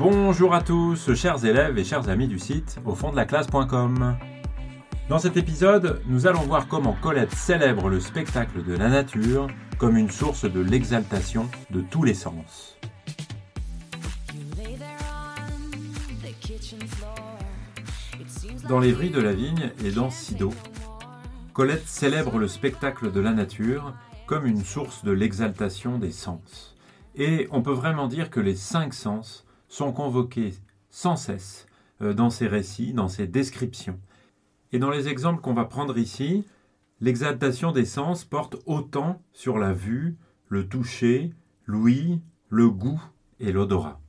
Bonjour à tous, chers élèves et chers amis du site au fond de la classe.com. Dans cet épisode, nous allons voir comment Colette célèbre le spectacle de la nature comme une source de l'exaltation de tous les sens. Dans les vrilles de la vigne et dans Sido, Colette célèbre le spectacle de la nature comme une source de l'exaltation des sens. Et on peut vraiment dire que les cinq sens sont convoqués sans cesse euh, dans ces récits, dans ces descriptions. Et dans les exemples qu'on va prendre ici, l'exaltation des sens porte autant sur la vue, le toucher, l'ouïe, le goût et l'odorat.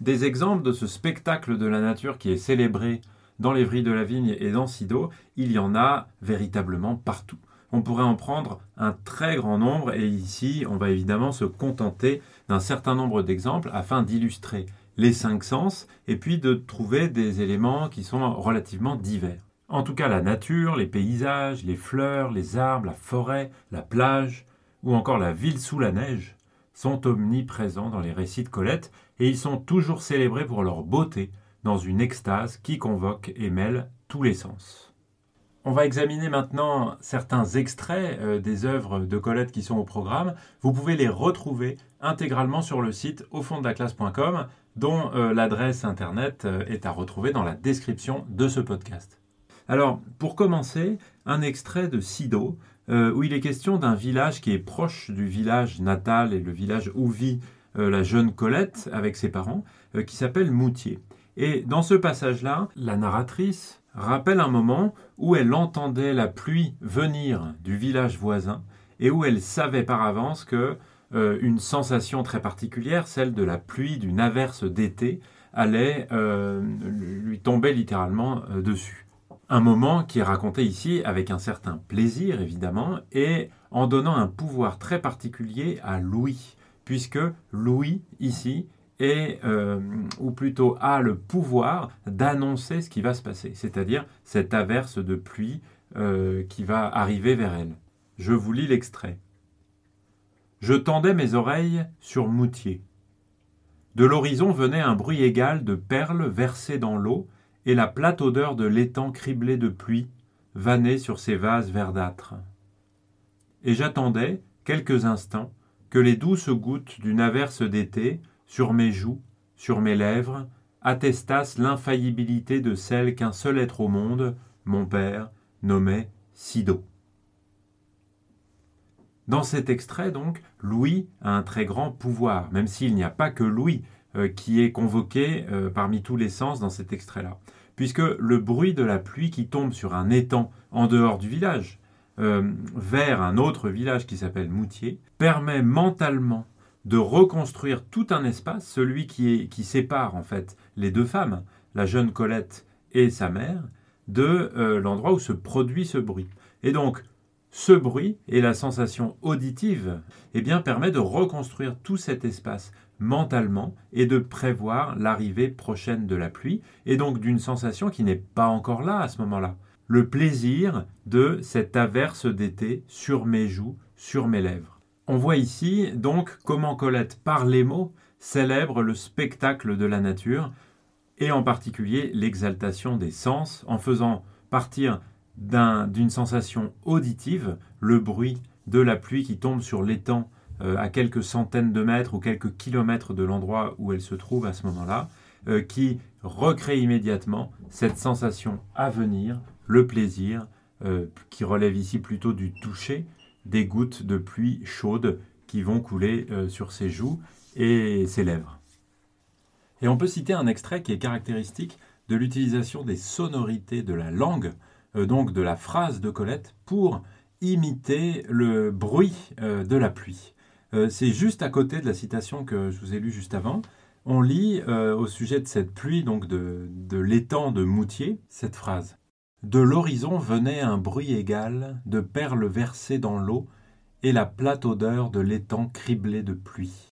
Des exemples de ce spectacle de la nature qui est célébré dans les vrilles de la vigne et dans Sido, il y en a véritablement partout. On pourrait en prendre un très grand nombre et ici on va évidemment se contenter d'un certain nombre d'exemples afin d'illustrer les cinq sens et puis de trouver des éléments qui sont relativement divers. En tout cas la nature, les paysages, les fleurs, les arbres, la forêt, la plage ou encore la ville sous la neige sont omniprésents dans les récits de Colette et ils sont toujours célébrés pour leur beauté dans une extase qui convoque et mêle tous les sens. On va examiner maintenant certains extraits euh, des œuvres de Colette qui sont au programme. Vous pouvez les retrouver intégralement sur le site au fond de la classe.com dont euh, l'adresse internet euh, est à retrouver dans la description de ce podcast. Alors, pour commencer, un extrait de Sido, où il est question d'un village qui est proche du village natal et le village où vit la jeune Colette avec ses parents, qui s'appelle Moutier. Et dans ce passage-là, la narratrice, rappelle un moment où elle entendait la pluie venir du village voisin et où elle savait par avance que euh, une sensation très particulière, celle de la pluie d'une averse d'été, allait euh, lui tomber littéralement euh, dessus. Un moment qui est raconté ici avec un certain plaisir évidemment et en donnant un pouvoir très particulier à Louis, puisque Louis ici et, euh, ou plutôt a le pouvoir d'annoncer ce qui va se passer, c'est-à-dire cette averse de pluie qui va arriver vers elle. Je vous lis l'extrait. Je tendais mes oreilles sur Moutier. De l'horizon venait un bruit égal de perles versées dans l'eau et la plate odeur de l'étang criblé de pluie vannait sur ses vases verdâtres. Et j'attendais, quelques instants, que les douces gouttes d'une averse d'été sur mes joues, sur mes lèvres, attestassent l'infaillibilité de celle qu'un seul être au monde, mon père, nommait Sido. Dans cet extrait, donc, Louis a un très grand pouvoir, même s'il n'y a pas que Louis euh, qui est convoqué euh, parmi tous les sens dans cet extrait-là. Puisque le bruit de la pluie qui tombe sur un étang en dehors du village, euh, vers un autre village qui s'appelle Moutier, permet mentalement de reconstruire tout un espace, celui qui, qui sépare en fait les deux femmes, la jeune Colette et sa mère, de l'endroit où se produit ce bruit. Et donc, ce bruit et la sensation auditive eh bien, permet de reconstruire tout cet espace mentalement et de prévoir l'arrivée prochaine de la pluie, et donc d'une sensation qui n'est pas encore là à ce moment-là. Le plaisir de cette averse d'été sur mes joues, sur mes lèvres. On voit ici donc comment Colette, par les mots, célèbre le spectacle de la nature, et en particulier l'exaltation des sens, en faisant partir d'une sensation auditive, le bruit de la pluie qui tombe sur l'étang euh, à quelques centaines de mètres ou quelques kilomètres de l'endroit où elle se trouve à ce moment-là, euh, qui recrée immédiatement cette sensation à venir, le plaisir, euh, qui relève ici plutôt du toucher, des gouttes de pluie chaude qui vont couler sur ses joues et ses lèvres. Et on peut citer un extrait qui est caractéristique de l'utilisation des sonorités de la langue, donc de la phrase de Colette, pour imiter le bruit euh, de la pluie. C'est juste à côté de la citation que je vous ai lue juste avant. On lit au sujet de cette pluie, donc de, de l'étang de Moutier, cette phrase. De l'horizon venait un bruit égal de perles versées dans l'eau et la plate odeur de l'étang criblé de pluie.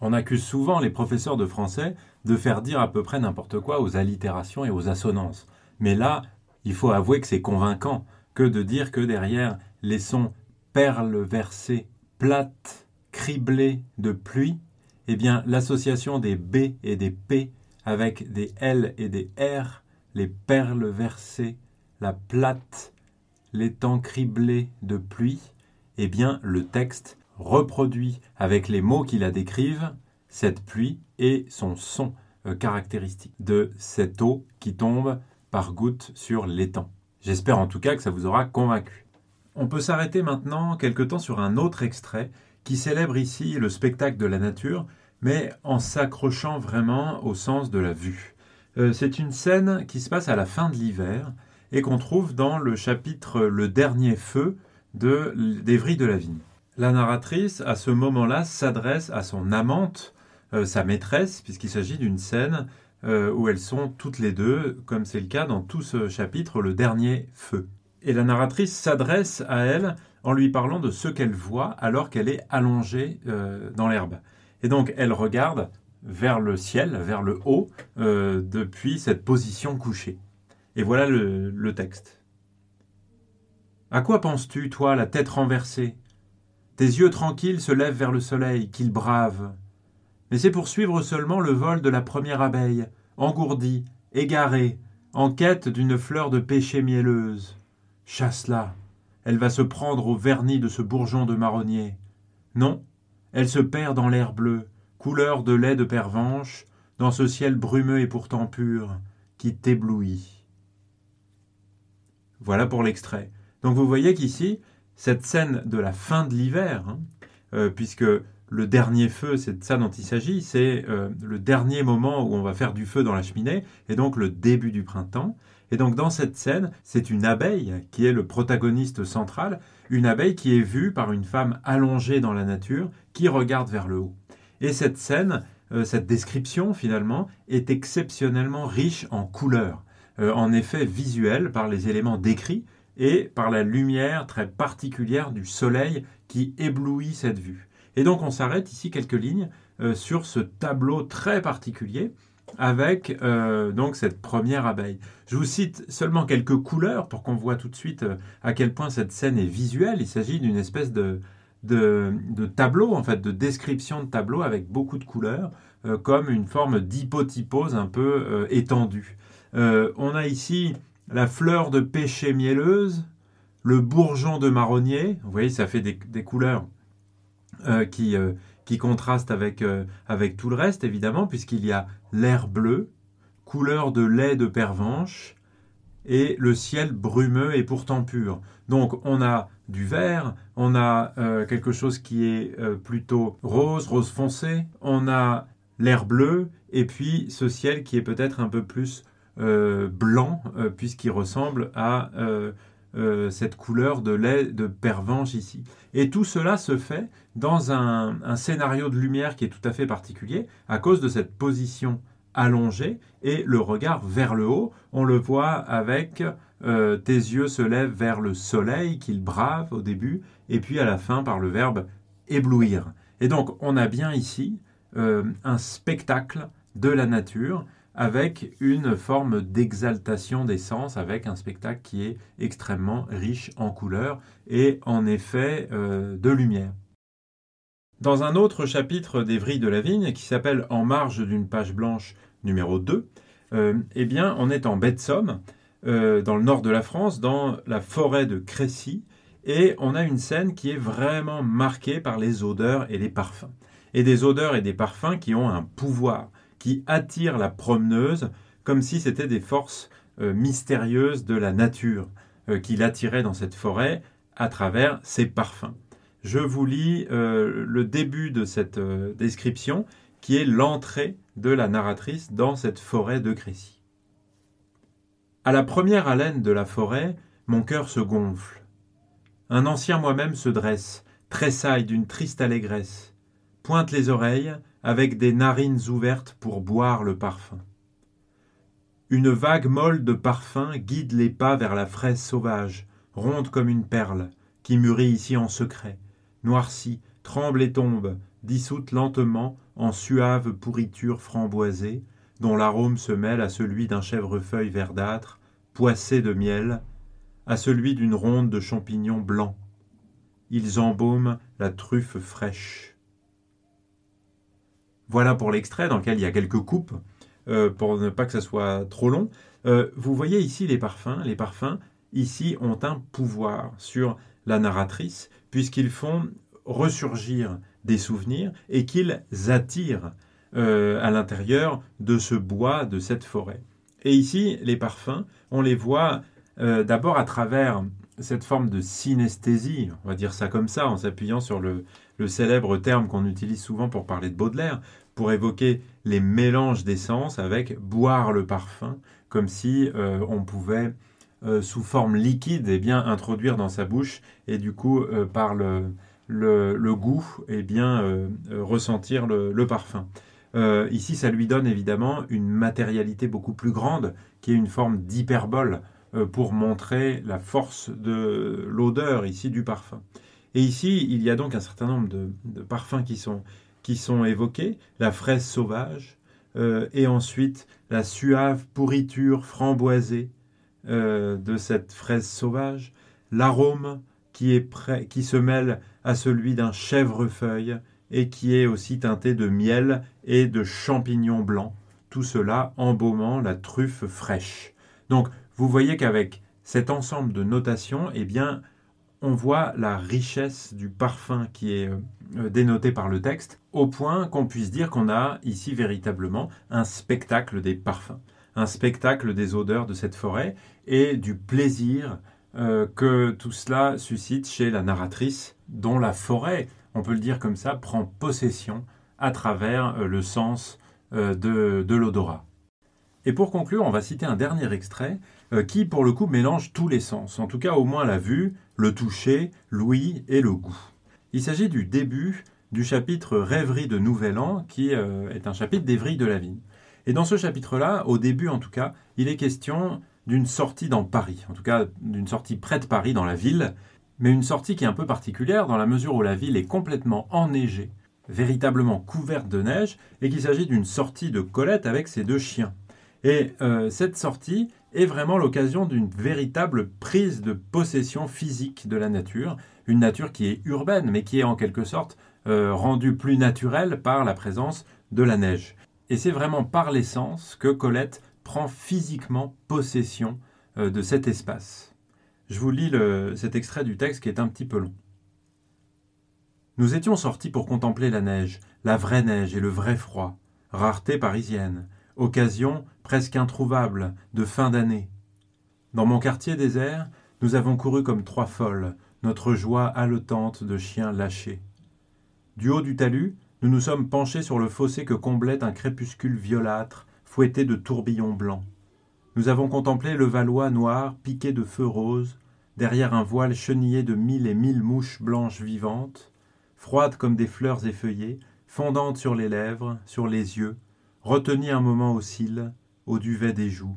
On accuse souvent les professeurs de français de faire dire à peu près n'importe quoi aux allitérations et aux assonances. Mais là, il faut avouer que c'est convaincant que de dire que derrière les sons perles versées, plates, criblées de pluie, eh bien l'association des B et des P avec des L et des R, les perles versées, la plate, l'étang criblé de pluie, eh bien le texte reproduit avec les mots qui la décrivent cette pluie et son son euh, caractéristique de cette eau qui tombe par gouttes sur l'étang. J'espère en tout cas que ça vous aura convaincu. On peut s'arrêter maintenant quelque temps sur un autre extrait qui célèbre ici le spectacle de la nature, mais en s'accrochant vraiment au sens de la vue. Euh, c'est une scène qui se passe à la fin de l'hiver et qu'on trouve dans le chapitre Le dernier feu de d'Evry de la Vigne. La narratrice, à ce moment-là, s'adresse à son amante, euh, sa maîtresse, puisqu'il s'agit d'une scène euh, où elles sont toutes les deux, comme c'est le cas dans tout ce chapitre, le dernier feu. Et la narratrice s'adresse à elle en lui parlant de ce qu'elle voit alors qu'elle est allongée euh, dans l'herbe. Et donc elle regarde vers le ciel, vers le haut, depuis cette position couchée. Et voilà le texte. À quoi penses-tu, toi, la tête renversée? Tes yeux tranquilles se lèvent vers le soleil, qu'il brave. Mais c'est pour suivre seulement le vol de la première abeille, engourdie, égarée, en quête d'une fleur de péché mielleuse. Chasse-la, elle va se prendre au vernis de ce bourgeon de marronnier. Non, elle se perd dans l'air bleu, couleur de lait de pervenche, dans ce ciel brumeux et pourtant pur, qui t'éblouit. Voilà pour l'extrait. Donc vous voyez qu'ici, cette scène de la fin de l'hiver, hein, euh, puisque le dernier feu, c'est de ça dont il s'agit, c'est euh, le dernier moment où on va faire du feu dans la cheminée, et donc le début du printemps. Et donc dans cette scène, c'est une abeille qui est le protagoniste central, une abeille qui est vue par une femme allongée dans la nature, qui regarde vers le haut. Et cette scène, euh, cette description finalement, est exceptionnellement riche en couleurs, en effets visuels par les éléments décrits, et par la lumière très particulière du soleil qui éblouit cette vue. Et donc on s'arrête ici quelques lignes euh, sur ce tableau très particulier avec euh, donc cette première abeille. Je vous cite seulement quelques couleurs pour qu'on voit tout de suite euh, à quel point cette scène est visuelle. Il s'agit d'une espèce de, de, tableau, en fait, de description de tableau avec beaucoup de couleurs, comme une forme d'hypotypose un peu étendue. on a ici la fleur de pêcher mielleuse, le bourgeon de marronnier. Vous voyez, ça fait des, couleurs euh, qui, euh, qui, contrastent avec, euh, avec tout le reste, évidemment, puisqu'il y a l'air bleu, couleur de lait de pervenche, et le ciel brumeux et pourtant pur. Donc on a du vert, on a quelque chose qui est plutôt rose, rose foncé, on a l'air bleu, et puis ce ciel qui est peut-être un peu plus blanc, puisqu'il ressemble à euh, cette couleur de lait de pervenche ici. Et tout cela se fait dans un, scénario de lumière qui est tout à fait particulier, à cause de cette position allongée et le regard vers le haut. On le voit avec tes yeux se lèvent vers le soleil qu'il brave au début, et puis à la fin par le verbe éblouir. Et donc on a bien ici un spectacle de la nature avec une forme d'exaltation des sens, avec un spectacle qui est extrêmement riche en couleurs et en effet euh, de lumière. Dans un autre chapitre d'Evry de la Vigne, qui s'appelle En marge d'une page blanche numéro 2, euh, eh bien, on est en baie de Somme, euh, dans le nord de la France, dans la forêt de Crécy, et on a une scène qui est vraiment marquée par les odeurs et les parfums. Et des odeurs et des parfums qui ont un pouvoir qui attirent la promeneuse comme si c'était des forces euh, mystérieuses de la nature euh, qui l'attiraient dans cette forêt à travers ses parfums. Je vous lis euh, le début de cette description qui est l'entrée de la narratrice dans cette forêt de Crécy. À la première haleine de la forêt, mon cœur se gonfle. Un ancien moi-même se dresse, tressaille d'une triste allégresse, pointe les oreilles, avec des narines ouvertes pour boire le parfum. Une vague molle de parfum guide les pas vers la fraise sauvage, ronde comme une perle, qui mûrit ici en secret, noircie, tremble et tombe, dissoute lentement en suave pourriture framboisée, dont l'arôme se mêle à celui d'un chèvrefeuille verdâtre, poissé de miel, à celui d'une ronde de champignons blancs. Ils embaument la truffe fraîche. Voilà pour l'extrait dans lequel il y a quelques coupes pour ne pas que ça soit trop long. vous voyez ici les parfums. Les parfums, ici, ont un pouvoir sur la narratrice, puisqu'ils font ressurgir des souvenirs et qu'ils attirent à l'intérieur de ce bois, de cette forêt. Et ici, les parfums, on les voit d'abord à travers cette forme de synesthésie, on va dire ça comme ça, en s'appuyant sur le, célèbre terme qu'on utilise souvent pour parler de Baudelaire, pour évoquer les mélanges d'essences avec boire le parfum, comme si euh, on pouvait, euh, sous forme liquide, eh bien, introduire dans sa bouche et du coup, euh, par le, le, goût, eh bien, ressentir le, le parfum. ici, ça lui donne évidemment une matérialité beaucoup plus grande, qui est une forme d'hyperbole pour montrer la force de l'odeur ici du parfum. Et ici, il y a donc un certain nombre de, parfums qui sont, qui sont évoqués, la fraise sauvage, euh, et ensuite la suave pourriture framboisée euh, de cette fraise sauvage, l'arôme qui, est qui se mêle à celui d'un chèvrefeuille et qui est aussi teinté de miel et de champignons blancs, tout cela embaumant la truffe fraîche. Donc vous voyez qu'avec cet ensemble de notations, eh bien, on voit la richesse du parfum qui est euh, dénoté par le texte, au point qu'on puisse dire qu'on a ici véritablement un spectacle des parfums, un spectacle des odeurs de cette forêt et du plaisir euh, que tout cela suscite chez la narratrice, dont la forêt, on peut le dire comme ça, prend possession à travers euh, le sens de l'odorat. Et pour conclure, on va citer un dernier extrait euh, qui, pour le coup, mélange tous les sens, en tout cas au moins la vue, le toucher, l'ouïe et le goût. Il s'agit du début du chapitre Rêverie de Nouvel An, qui euh, est un chapitre d'Evry de la Vigne. Et dans ce chapitre-là, au début en tout cas, il est question d'une sortie dans Paris, en tout cas d'une sortie près de Paris dans la ville, mais une sortie qui est un peu particulière dans la mesure où la ville est complètement enneigée, véritablement couverte de neige, et qu'il s'agit d'une sortie de Colette avec ses deux chiens. Et euh, cette sortie est vraiment l'occasion d'une véritable prise de possession physique de la nature, une nature qui est urbaine, mais qui est en quelque sorte euh, rendue plus naturelle par la présence de la neige. Et c'est vraiment par l'essence que Colette prend physiquement possession euh, de cet espace. Je vous lis cet extrait du texte qui est un petit peu long. Nous étions sortis pour contempler la neige, la vraie neige et le vrai froid, rareté parisienne, occasion presque introuvable de fin d'année. Dans mon quartier désert, nous avons couru comme trois folles, notre joie haletante de chiens lâchés. Du haut du talus, nous nous sommes penchés sur le fossé que comblait un crépuscule violâtre, fouetté de tourbillons blancs. Nous avons contemplé le Valois noir piqué de feux roses, derrière un voile chenillé de mille et mille mouches blanches vivantes, froides comme des fleurs effeuillées, fondantes sur les lèvres, sur les yeux, retenir un moment aux cils, au duvet des joues.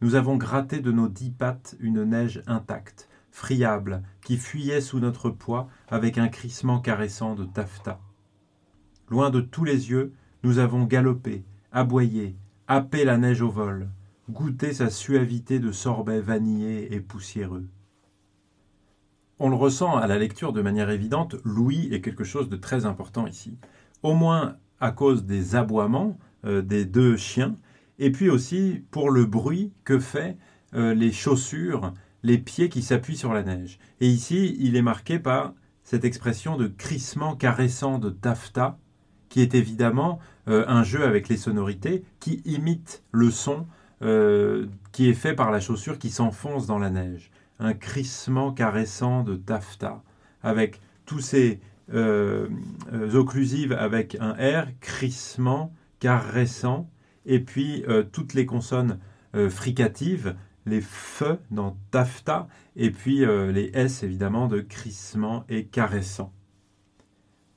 Nous avons gratté de nos dix pattes une neige intacte, friable, qui fuyait sous notre poids avec un crissement caressant de taffetas. Loin de tous les yeux, nous avons galopé, aboyé, happé la neige au vol, goûté sa suavité de sorbet vanillé et poussiéreux. On le ressent à la lecture de manière évidente, l'ouïe est quelque chose de très important ici. Au moins à cause des aboiements euh, des deux chiens, et puis aussi pour le bruit que fait euh, les chaussures, les pieds qui s'appuient sur la neige. Et ici, il est marqué par cette expression de crissement caressant de taffetas, qui est évidemment euh, un jeu avec les sonorités, qui imite le son qui est fait par la chaussure qui s'enfonce dans la neige. Un crissement caressant de taffetas, avec tous ces euh, euh, occlusive avec un R, crissement, caressant, et puis euh, toutes les consonnes fricatives, les F dans taffeta, et puis les S évidemment de crissement et caressant.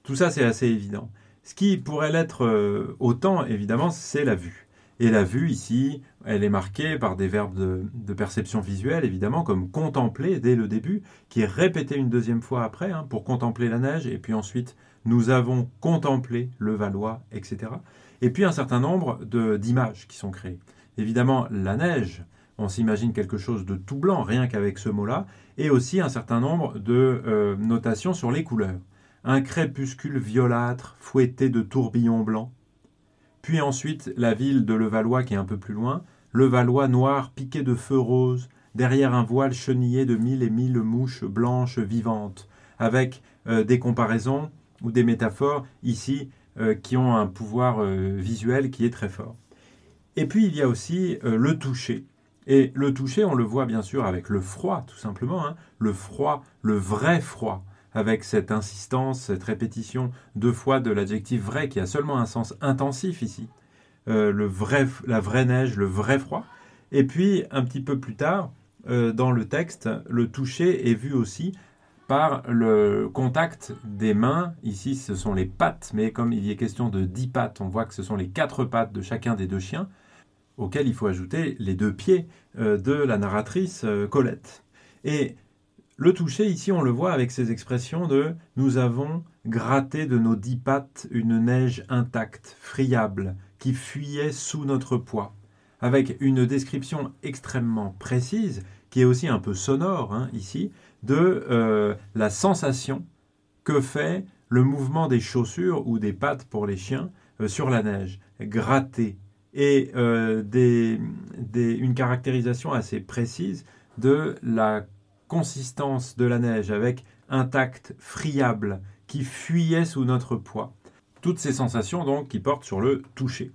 Tout ça c'est assez évident. Ce qui pourrait l'être autant évidemment, c'est la vue. Et la vue ici, elle est marquée par des verbes de, perception visuelle, évidemment, comme contempler dès le début, qui est répété une deuxième fois après, hein, pour contempler la neige, et puis ensuite, nous avons contemplé le Valois, etc. Et puis un certain nombre d'images qui sont créées. Évidemment, la neige, on s'imagine quelque chose de tout blanc, rien qu'avec ce mot-là, et aussi un certain nombre de euh, notations sur les couleurs. Un crépuscule violâtre, fouetté de tourbillons blancs, puis ensuite la ville de Levallois qui est un peu plus loin, Levallois noir piqué de feu rose, derrière un voile chenillé de mille et mille mouches blanches vivantes, avec euh, des comparaisons ou des métaphores ici euh, qui ont un pouvoir euh, visuel qui est très fort. Et puis il y a aussi le toucher. Et le toucher, on le voit bien sûr avec le froid, tout simplement, hein. le froid, le vrai froid, avec cette insistance, cette répétition deux fois de l'adjectif vrai qui a seulement un sens intensif ici. Le vrai, la vraie neige, le vrai froid. Et puis, un petit peu plus tard, dans le texte, le toucher est vu aussi par le contact des mains. Ici, ce sont les pattes, mais comme il y est question de dix pattes, on voit que ce sont les quatre pattes de chacun des deux chiens, auxquels il faut ajouter les deux pieds euh, de la narratrice euh, Colette. Et le toucher, ici, on le voit avec ces expressions de nous avons gratté de nos dix pattes une neige intacte, friable, qui fuyait sous notre poids, avec une description extrêmement précise, qui est aussi un peu sonore hein, ici, de euh, la sensation que fait le mouvement des chaussures ou des pattes pour les chiens euh, sur la neige, gratter, et euh, une caractérisation assez précise de la consistance de la neige avec intact, friable, qui fuyait sous notre poids. Toutes ces sensations donc qui portent sur le toucher.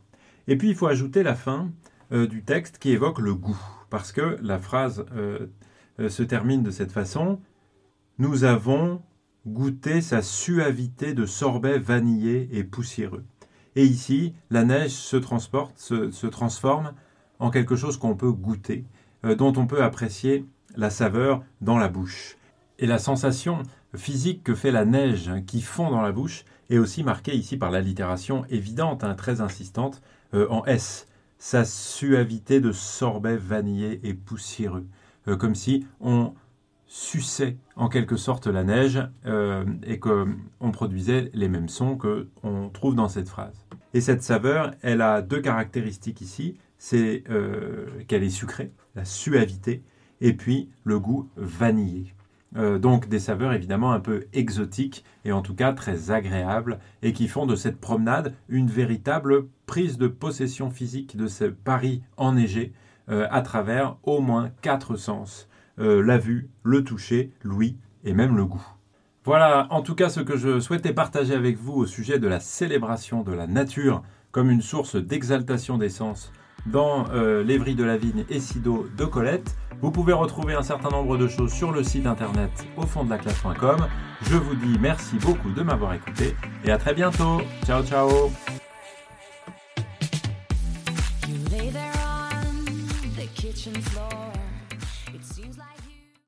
Et puis il faut ajouter la fin du texte qui évoque le goût, parce que la phrase euh, se termine de cette façon. Nous avons goûté sa suavité de sorbet vanillé et poussiéreux. Et ici, la neige se transporte, se, transforme en quelque chose qu'on peut goûter, euh, dont on peut apprécier la saveur dans la bouche. Et la sensation physique que fait la neige qui fond dans la bouche est aussi marquée ici par l'allitération évidente, hein, très insistante, euh, en S. Sa suavité de sorbet vanillé et poussiéreux. Euh, comme si on suçait en quelque sorte la neige euh, et qu'on produisait les mêmes sons que on trouve dans cette phrase. Et cette saveur, elle a deux caractéristiques ici, c'est euh, qu'elle est sucrée, la suavité, et puis le goût vanillé. Donc des saveurs évidemment un peu exotiques et en tout cas très agréables et qui font de cette promenade une véritable prise de possession physique de ce Paris enneigé euh, à travers au moins quatre sens. Euh, la vue, le toucher, l'ouïe et même le goût. Voilà en tout cas ce que je souhaitais partager avec vous au sujet de la célébration de la nature comme une source d'exaltation des sens dans euh, Lévry de la Vigne et Sido de Colette. Vous pouvez retrouver un certain nombre de choses sur le site internet au fond de la classe.com. Je vous dis merci beaucoup de m'avoir écouté et à très bientôt. Ciao ciao